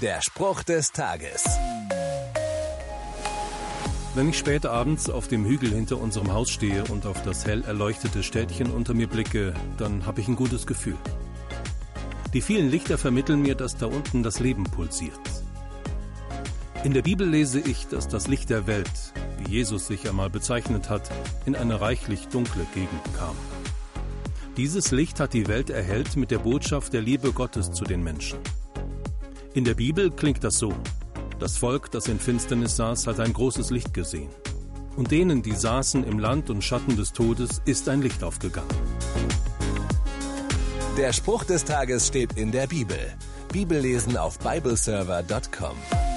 Der Spruch des Tages. Wenn ich spät abends auf dem Hügel hinter unserem Haus stehe und auf das hell erleuchtete Städtchen unter mir blicke, dann habe ich ein gutes Gefühl. Die vielen Lichter vermitteln mir, dass da unten das Leben pulsiert. In der Bibel lese ich, dass das Licht der Welt, wie Jesus sich einmal bezeichnet hat, in eine reichlich dunkle Gegend kam. Dieses Licht hat die Welt erhellt mit der Botschaft der Liebe Gottes zu den Menschen. In der Bibel klingt das so. Das Volk, das in Finsternis saß, hat ein großes Licht gesehen. Und denen, die saßen im Land und Schatten des Todes, ist ein Licht aufgegangen. Der Spruch des Tages steht in der Bibel. Bibellesen auf bibleserver.com.